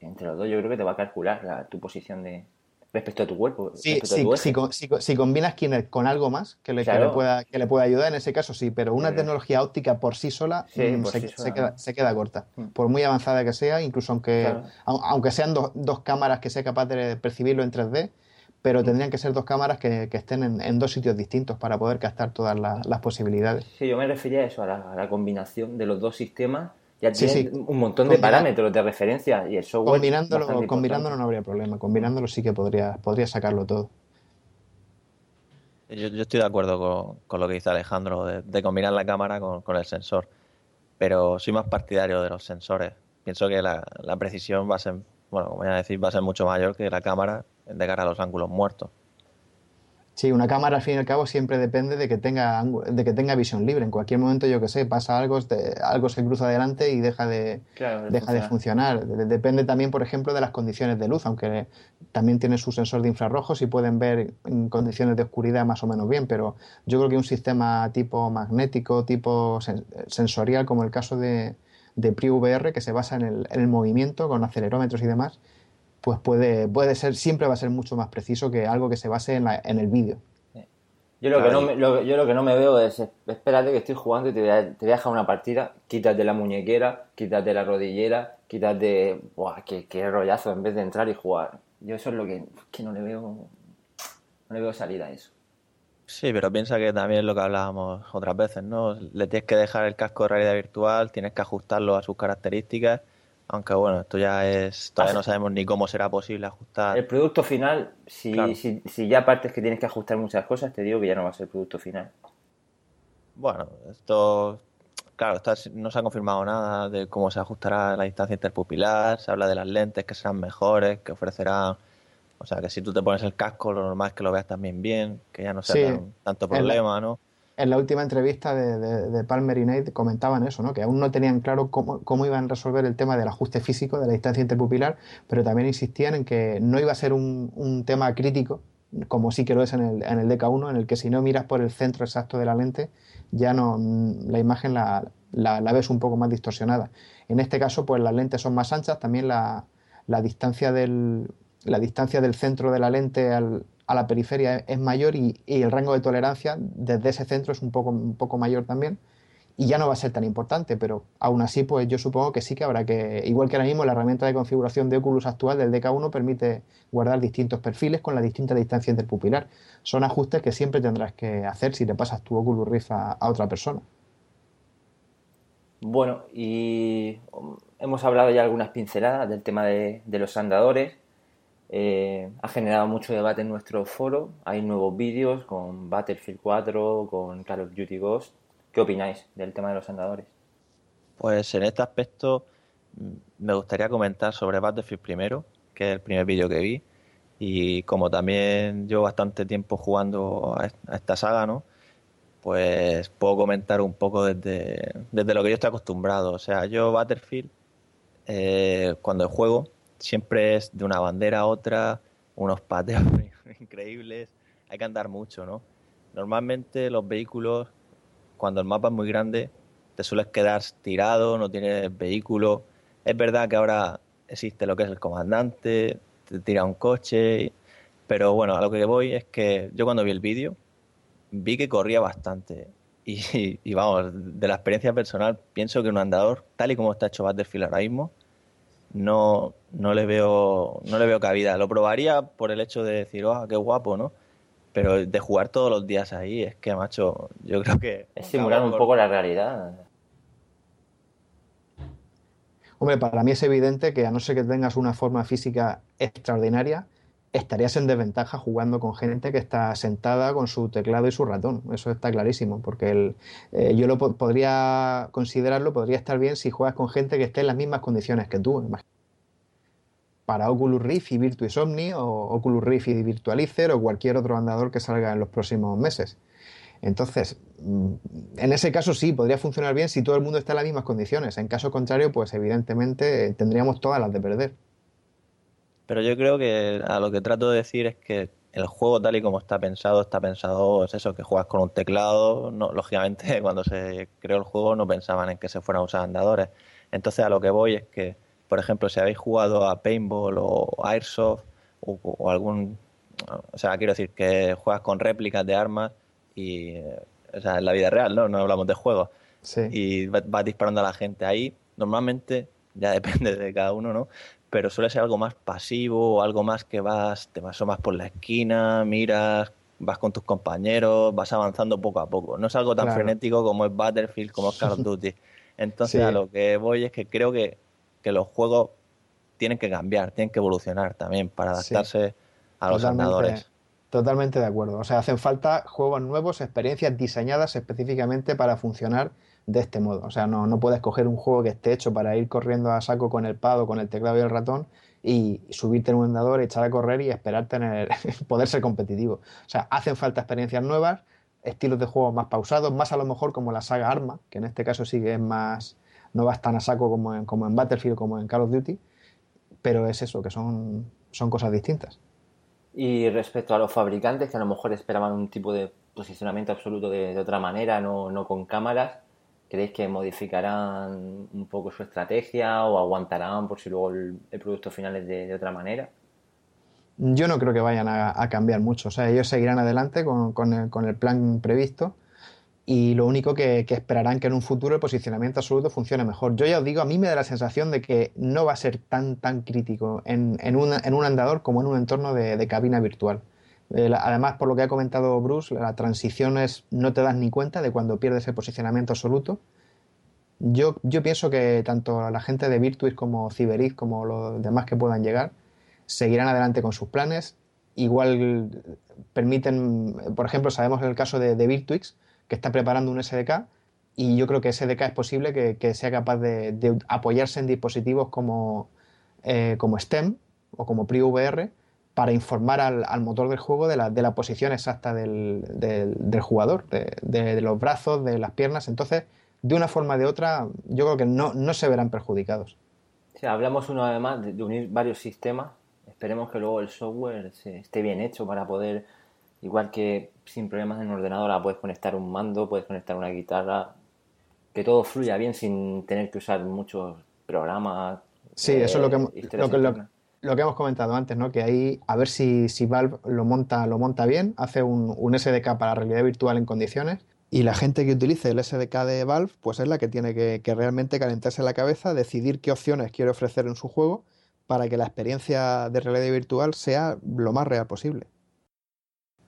entre los dos yo creo que te va a calcular la- tu posición de respecto a tu cuerpo, Sí, a si, tu si, si co- si combinas Kinect con algo más que le, que le pueda, que le pueda ayudar, en ese caso sí, pero una Sí. tecnología óptica por sí sola Sí, mm, por se, sí queda, se queda corta. Mm. Por muy avanzada que sea, incluso aunque, Claro. au- aunque sean dos- dos cámaras que sea capaz de percibirlo en 3D, Mm. pero tendrían que ser dos cámaras que, que estén en, en dos sitios distintos para poder captar todas la- las posibilidades. Sí, yo me refería a eso, a la, a la combinación de los dos sistemas. Ya Sí, tienes sí. un montón de Combina- parámetros de referencia y el software. Combinándolo, combinándolo no habría problema, combinándolo sí que podría, podría sacarlo todo. Yo, yo estoy de acuerdo con, con lo que dice Alejandro, de, de combinar la cámara con, con el sensor, pero soy más partidario de los sensores. Pienso que la, la precisión va a ser, bueno, como ya decís, va a ser mucho mayor que la cámara de cara a los ángulos muertos. Sí, una cámara al fin y al cabo siempre depende de que tenga de que tenga visión libre. En cualquier momento, yo que sé, pasa algo, algo se cruza adelante y deja de, Claro, deja de funcionar. De- Depende también, por ejemplo, de las condiciones de luz, aunque también tiene su sensor de infrarrojos y pueden ver en condiciones de oscuridad más o menos bien, pero yo creo que un sistema tipo magnético, tipo sen- sensorial, como el caso de, de PriVR, que se basa en el, en el movimiento con acelerómetros y demás, pues puede, puede ser, siempre va a ser mucho más preciso que algo que se base en, la- en el vídeo. Yo lo, que no me, lo, yo lo que no me veo es, espérate que estoy jugando y te voy, a, te voy a dejar una partida, quítate la muñequera, quítate la rodillera, quítate... Buah, qué, qué rollazo en vez de entrar y jugar. Yo eso es lo que, que no le veo... No le veo salida a eso. Sí, pero piensa que también es lo que hablábamos otras veces, ¿no? Le tienes que dejar el casco de realidad virtual, tienes que ajustarlo a sus características, aunque bueno, esto ya es, todavía no sabemos ni cómo será posible ajustar. El producto final, si, Claro. si, si ya partes que tienes que ajustar muchas cosas, te digo que ya no va a ser el producto final. Bueno, esto, claro, está- no se ha confirmado nada de cómo se ajustará la distancia interpupilar, se habla de las lentes que serán mejores, que ofrecerán, o sea, que si tú te pones el casco, lo normal es que lo veas también bien, que ya no sea Sí, tan- tanto en la- problema, ¿no? En la última entrevista de, Palmer y Nate comentaban eso, ¿no? que aún no tenían claro cómo, cómo iban a resolver el tema del ajuste físico de la distancia interpupilar, pero también insistían en que no iba a ser un, un tema crítico, como sí que lo es en el, en el DK1, en el que si no miras por el centro exacto de la lente, ya no la imagen la, la- la ves un poco más distorsionada. En este caso, pues las lentes son más anchas, también la, la distancia del, la distancia del centro de la lente al- a la periferia es, mayor y, el rango de tolerancia desde ese centro es un poco, un poco mayor también y ya no va a ser tan importante, pero aún así pues yo supongo que sí que habrá que, igual que ahora mismo la herramienta de configuración de Oculus actual del DK1 permite guardar distintos perfiles con la distinta distancia interpupilar. Son ajustes que siempre tendrás que hacer si le pasas tu Oculus Rift a, otra persona. Bueno, y hemos hablado ya algunas pinceladas del tema de, de los andadores. Eh, ha generado mucho debate en nuestro foro. Hay nuevos vídeos con Battlefield 4, con Call of Duty Ghost. ¿Qué opináis del tema de los andadores? Pues en este aspecto mm, me gustaría comentar sobre Battlefield primero, que es el primer vídeo que vi, y como también llevo bastante tiempo jugando a est- a esta saga, ¿no? pues puedo comentar un poco desde, desde lo que yo estoy acostumbrado. O sea, yo Battlefield, eh, cuando juego, siempre es de una bandera a otra, unos pateos increíbles, hay que andar mucho, ¿no? Normalmente los vehículos, cuando el mapa es muy grande, te sueles quedar tirado, no tienes vehículo. Es verdad que ahora existe lo que es el comandante, te tira un coche, pero bueno, a lo que voy es que yo cuando vi el vídeo, vi que corría bastante. Y, vamos, de la experiencia personal, pienso que un andador, tal y como está hecho Battlefield ahora mismo, no, no le veo no le veo cabida. Lo probaría por el hecho de decir, oh, qué guapo, ¿no? Pero de jugar todos los días ahí, es que, macho, yo creo que... Es simular un poco la realidad. Hombre, para mí es evidente que a no ser que tengas una forma física extraordinaria, estarías en desventaja jugando con gente que está sentada con su teclado y su ratón. Eso está clarísimo, porque el, eh, yo lo podría considerarlo, podría estar bien si juegas con gente que esté en las mismas condiciones que tú. Para Oculus Rift y Virtuis Omni, o Oculus Rift y Virtualizer, o cualquier otro andador que salga en los próximos meses. Entonces, mm, en ese caso sí, podría funcionar bien si todo el mundo está en las mismas condiciones. En caso contrario, pues evidentemente tendríamos todas las de perder. Pero yo creo que a lo que trato de decir es que el juego tal y como está pensado, está pensado, es eso, que juegas con un teclado. No, lógicamente, cuando se creó el juego no pensaban en que se fueran a usar andadores. Entonces a lo que voy es que, por ejemplo, si habéis jugado a Paintball o Airsoft o, algún... O sea, quiero decir que juegas con réplicas de armas y... O sea, en la vida real, ¿no? No hablamos de juegos. Sí. Y vas disparando a la gente ahí. Normalmente, ya depende de cada uno, ¿no? Pero suele ser algo más pasivo o algo más que vas, te vas más por la esquina, miras, vas con tus compañeros, vas avanzando poco a poco. No es algo tan frenético como es Battlefield, como es Call of Duty. Entonces a lo que voy es que creo que, los juegos tienen que cambiar, tienen que evolucionar también para adaptarse a los andadores. Totalmente de acuerdo. O sea, hacen falta juegos nuevos, experiencias diseñadas específicamente para funcionar de este modo. O sea, no, no puedes coger un juego que esté hecho para ir corriendo a saco con el pad o con el teclado y el ratón y subirte en un andador, echar a correr y esperar tener, poder ser competitivo. O sea, hacen falta experiencias nuevas, estilos de juego más pausados, más a lo mejor como la saga Arma, que en este caso sí que es más, no vas tan a saco como en, como en Battlefield, como en Call of Duty, pero es eso, que son, son cosas distintas. Y respecto a los fabricantes que a lo mejor esperaban un tipo de posicionamiento absoluto de, de otra manera, no, no con cámaras, ¿Creéis que modificarán un poco su estrategia o aguantarán por si luego el, producto final es de, otra manera? Yo no creo que vayan a, cambiar mucho. O sea, ellos seguirán adelante con, el, plan previsto y lo único que, esperarán que en un futuro el posicionamiento absoluto funcione mejor. Yo ya os digo, a mí me da la sensación de que no va a ser tan, tan crítico en, un andador como en un entorno de cabina virtual. Eh, además, por lo que ha comentado Bruce, la transición es no te das ni cuenta de cuando pierdes el posicionamiento absoluto. Yo, pienso que tanto la gente de Virtuis como Ciberiz, como los demás que puedan llegar, seguirán adelante con sus planes. Igual permiten, por ejemplo, sabemos el caso de, de Virtuix, que está preparando un SDK, y yo creo que SDK es posible que, sea capaz de, apoyarse en dispositivos como, eh, como STEM o como PriVR para informar al, motor del juego de la, de la posición exacta del, del, jugador, de, los brazos, de las piernas. Entonces, de una forma o de otra, yo creo que no, no se verán perjudicados. Sí, hablamos uno además de, unir varios sistemas. Esperemos que luego el software esté bien hecho para poder, igual que sin problemas en el ordenador, puedes conectar un mando, puedes conectar una guitarra, que todo fluya bien sin tener que usar muchos programas. Sí, eso es lo que, eh, lo, que, lo que hemos comentado antes, ¿no? Que ahí a ver si, si Valve lo monta, lo monta bien, hace un, un, SDK para realidad virtual en condiciones. Y la gente que utilice el SDK de Valve, pues es la que tiene que, que realmente calentarse la cabeza, decidir qué opciones quiere ofrecer en su juego para que la experiencia de realidad virtual sea lo más real posible.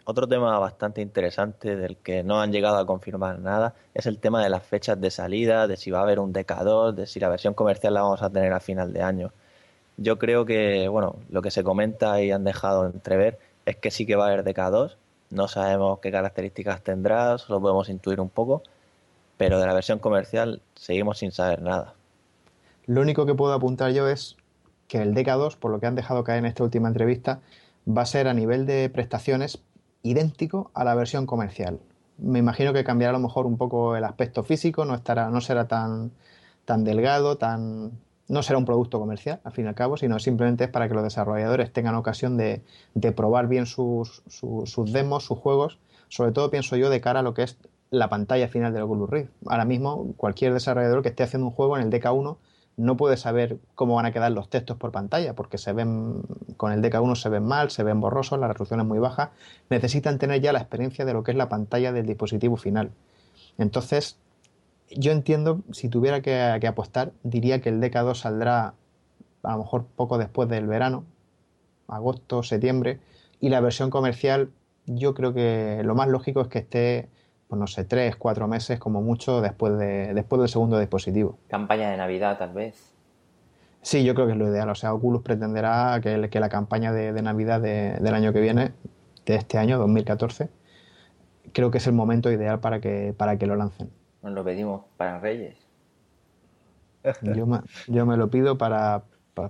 Otro tema bastante interesante del que no han llegado a confirmar nada es el tema de las fechas de salida, de si va a haber un DK2, de si la versión comercial la vamos a tener a final de año. Yo creo que, bueno, lo que se comenta y han dejado entrever es que sí que va a haber DK2. No sabemos qué características tendrá, solo podemos intuir un poco, pero de la versión comercial seguimos sin saber nada. Lo único que puedo apuntar yo es que el DK2, por lo que han dejado caer en esta última entrevista, va a ser a nivel de prestaciones idéntico a la versión comercial. me imagino que cambiará a lo mejor un poco el aspecto físico, no, estará, no será tan, tan delgado, tan, no será un producto comercial, al fin y al cabo, sino simplemente es para que los desarrolladores tengan ocasión de, probar bien sus, sus, demos, sus juegos, sobre todo pienso yo de cara a lo que es la pantalla final del Oculus Rift. Ahora mismo, cualquier desarrollador que esté haciendo un juego en el DK1 no puede saber cómo van a quedar los textos por pantalla, porque se ven, con el DK1 se ven mal, se ven borrosos, la resolución es muy baja. Necesitan tener ya la experiencia de lo que es la pantalla del dispositivo final. Entonces, yo entiendo, si tuviera que, apostar, diría que el DK2 saldrá a lo mejor poco después del verano, agosto, septiembre, y la versión comercial, yo creo que lo más lógico es que esté pues no sé, tres, cuatro meses como mucho después, de, después del segundo dispositivo. Campaña de Navidad, tal vez. Sí, yo creo que es lo ideal. O sea, Oculus pretenderá que, que la campaña de, Navidad del año que viene, de este año, 2014, creo que es el momento ideal para que, para que lo lancen. Nos lo pedimos para Reyes. Yo me, yo me lo pido para,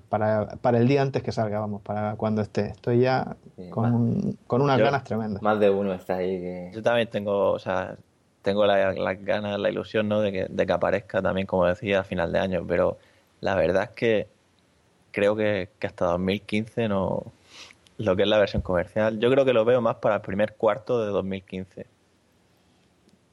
para, para, el día antes que salga, vamos, para cuando esté. Estoy ya con, con unas ganas tremendas. Más de uno está ahí. Yo también tengo, o sea, tengo las la ganas, la ilusión, ¿no? De que, de que aparezca también, como decía, a final de año, pero la verdad es que creo que, que hasta 2015 no. Lo que es la versión comercial, yo creo que lo veo más para el primer cuarto de 2015.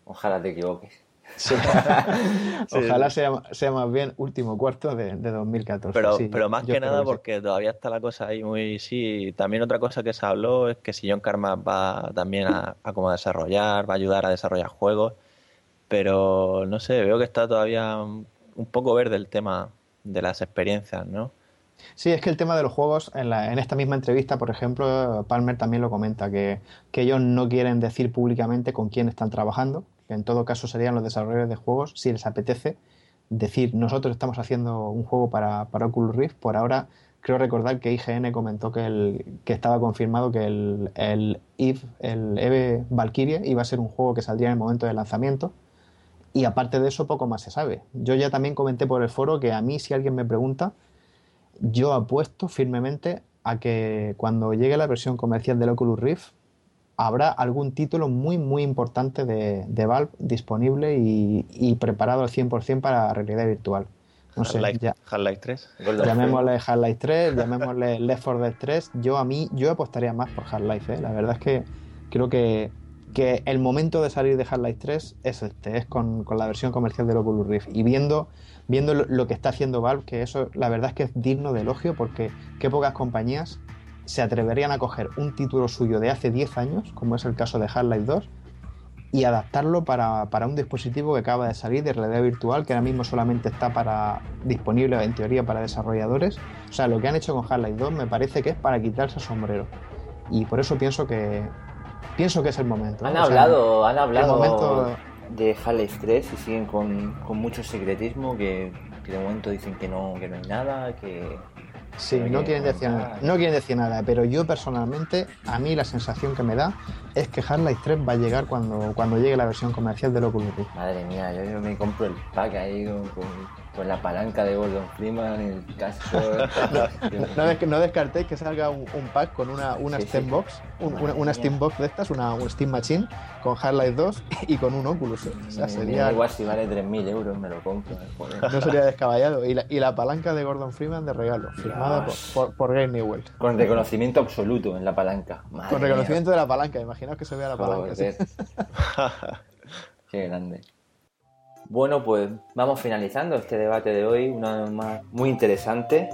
Ojalá te equivoques. Ojalá Sea, sea, más bien último cuarto de, 2014. Pero, pero más que nada porque todavía está la cosa ahí muy... Sí, también otra cosa que se habló es que si John Karma va también a, a como desarrollar, va a ayudar a desarrollar juegos, pero no sé, veo que está todavía un poco verde el tema de las experiencias, ¿no? Sí, es que el tema de los juegos, en, la, en, esta misma entrevista, por ejemplo, Palmer también lo comenta, que, que ellos no quieren decir públicamente con quién están trabajando, que en todo caso serían los desarrolladores de juegos, si les apetece decir, nosotros estamos haciendo un juego para, para Oculus Rift, por ahora creo recordar que IGN comentó que, el, que estaba confirmado que el, el EVE, el EVE Valkyrie iba a ser un juego que saldría en el momento del lanzamiento, y aparte de eso poco más se sabe. Yo ya también comenté por el foro que a mí si alguien me pregunta, yo apuesto firmemente a que cuando llegue la versión comercial del Oculus Rift habrá algún título muy, muy importante de, de Valve disponible y, preparado al 100% para realidad virtual. No sé, Half-Life 3. Llamémosle Half-Life 3, llamémosle Left 4 Dead 3. Yo a mí, yo apostaría más por Half-Life. ¿eh? La verdad es que creo que, que el momento de salir de Half-Life 3 es este, es con, con, la versión comercial de Oculus Rift. Y viendo, viendo lo, que está haciendo Valve, que eso la verdad es que es digno de elogio porque qué pocas compañías se atreverían a coger un título suyo de hace 10 años, como es el caso de Half-Life 2, y adaptarlo para, un dispositivo que acaba de salir de realidad virtual, que ahora mismo solamente está para disponible en teoría para desarrolladores. O sea, lo que han hecho con Half-Life 2 me parece que es para quitarse el sombrero. Y por eso pienso que pienso que es el momento. Han hablado, han hablado de Half-Life 3 y siguen con, mucho secretismo que, que, de momento dicen que no, que no hay nada, que Sí, no quieren, decir nada, no quieren decir nada, pero yo personalmente, a mí la sensación que me da es que Half-Life 3 va a llegar cuando, cuando llegue la versión comercial de Oculus Rift. Madre mía, yo, me compro el pack ahí con, con la palanca de Gordon Freeman, el casco. no, descartéis que salga un, pack con una, una Steam Box, una, Steam Box de estas, una, Steam Machine, con Half-Life 2 y con un Oculus. O sea, sería... Igual si vale 3.000 euros me lo compro. ¿eh? No sería descaballado. Y la, y la palanca de Gordon Freeman de regalo, firmada por, por, Game Newell. Con reconocimiento absoluto en la palanca. con reconocimiento de la palanca, imaginaos que se vea la palanca. Qué grande. Bueno, pues vamos finalizando este debate de hoy, una vez más muy interesante.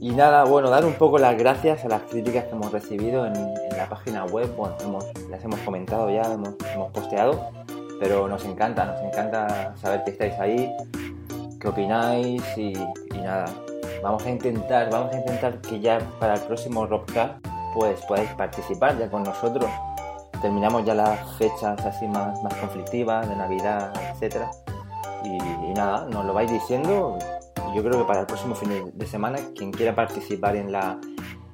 Y nada, bueno, dar un poco las gracias a las críticas que hemos recibido en, la página web. Bueno, hemos, las hemos comentado ya, hemos, posteado, pero nos encanta, nos encanta saber que estáis ahí, qué opináis y, nada. Vamos a intentar, vamos a intentar que ya para el próximo Rockcast pues podáis participar ya con nosotros. Terminamos ya las fechas así más, más conflictivas de Navidad, etcétera y, nada, nos lo vais diciendo. Yo creo que para el próximo fin de semana, quien quiera participar en la,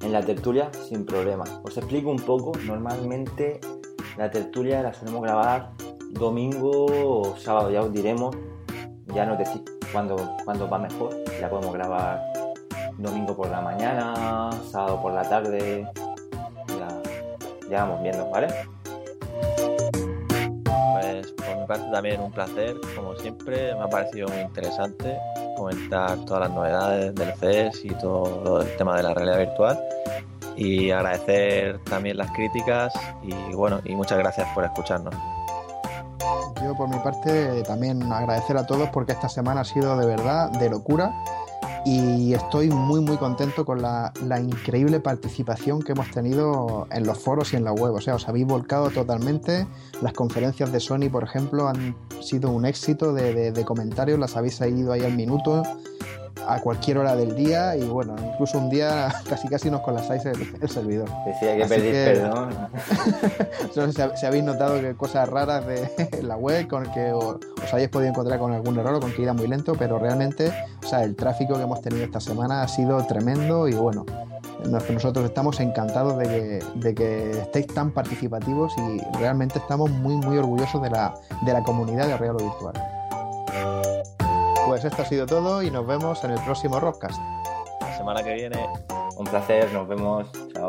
en la tertulia, sin problema. Os explico un poco. Normalmente la tertulia la solemos grabar domingo o sábado, ya os diremos. Ya nos decís cuándo, cuándo va mejor. La podemos grabar domingo por la mañana, sábado por la tarde. Ya, ya vamos viendo, ¿vale? Pues por mi parte también un placer, como siempre, me ha parecido muy interesante comentar todas las novedades del CES y todo el tema de la realidad virtual y agradecer también las críticas y bueno, y muchas gracias por escucharnos. Yo por mi parte también agradecer a todos porque esta semana ha sido de verdad de locura y estoy muy muy contento con la, increíble participación que hemos tenido en los foros y en la web. O sea, os habéis volcado totalmente. Las conferencias de Sony, por ejemplo, han sido un éxito de, de comentarios, las habéis seguido ahí al minuto a cualquier hora del día y bueno, incluso un día casi casi nos colasáis el, el servidor. Decía que pedís perdón. si, habéis notado que cosas raras de la web con que os, hayáis podido encontrar con algún error o con que iba muy lento, pero realmente, o sea, el tráfico que hemos tenido esta semana ha sido tremendo y bueno, nosotros estamos encantados de que, de que estéis tan participativos y realmente estamos muy muy orgullosos de la, de la comunidad de Real Virtual. Pues esto ha sido todo y nos vemos en el próximo Rockcast. La semana que viene. Un placer, nos vemos. Chao.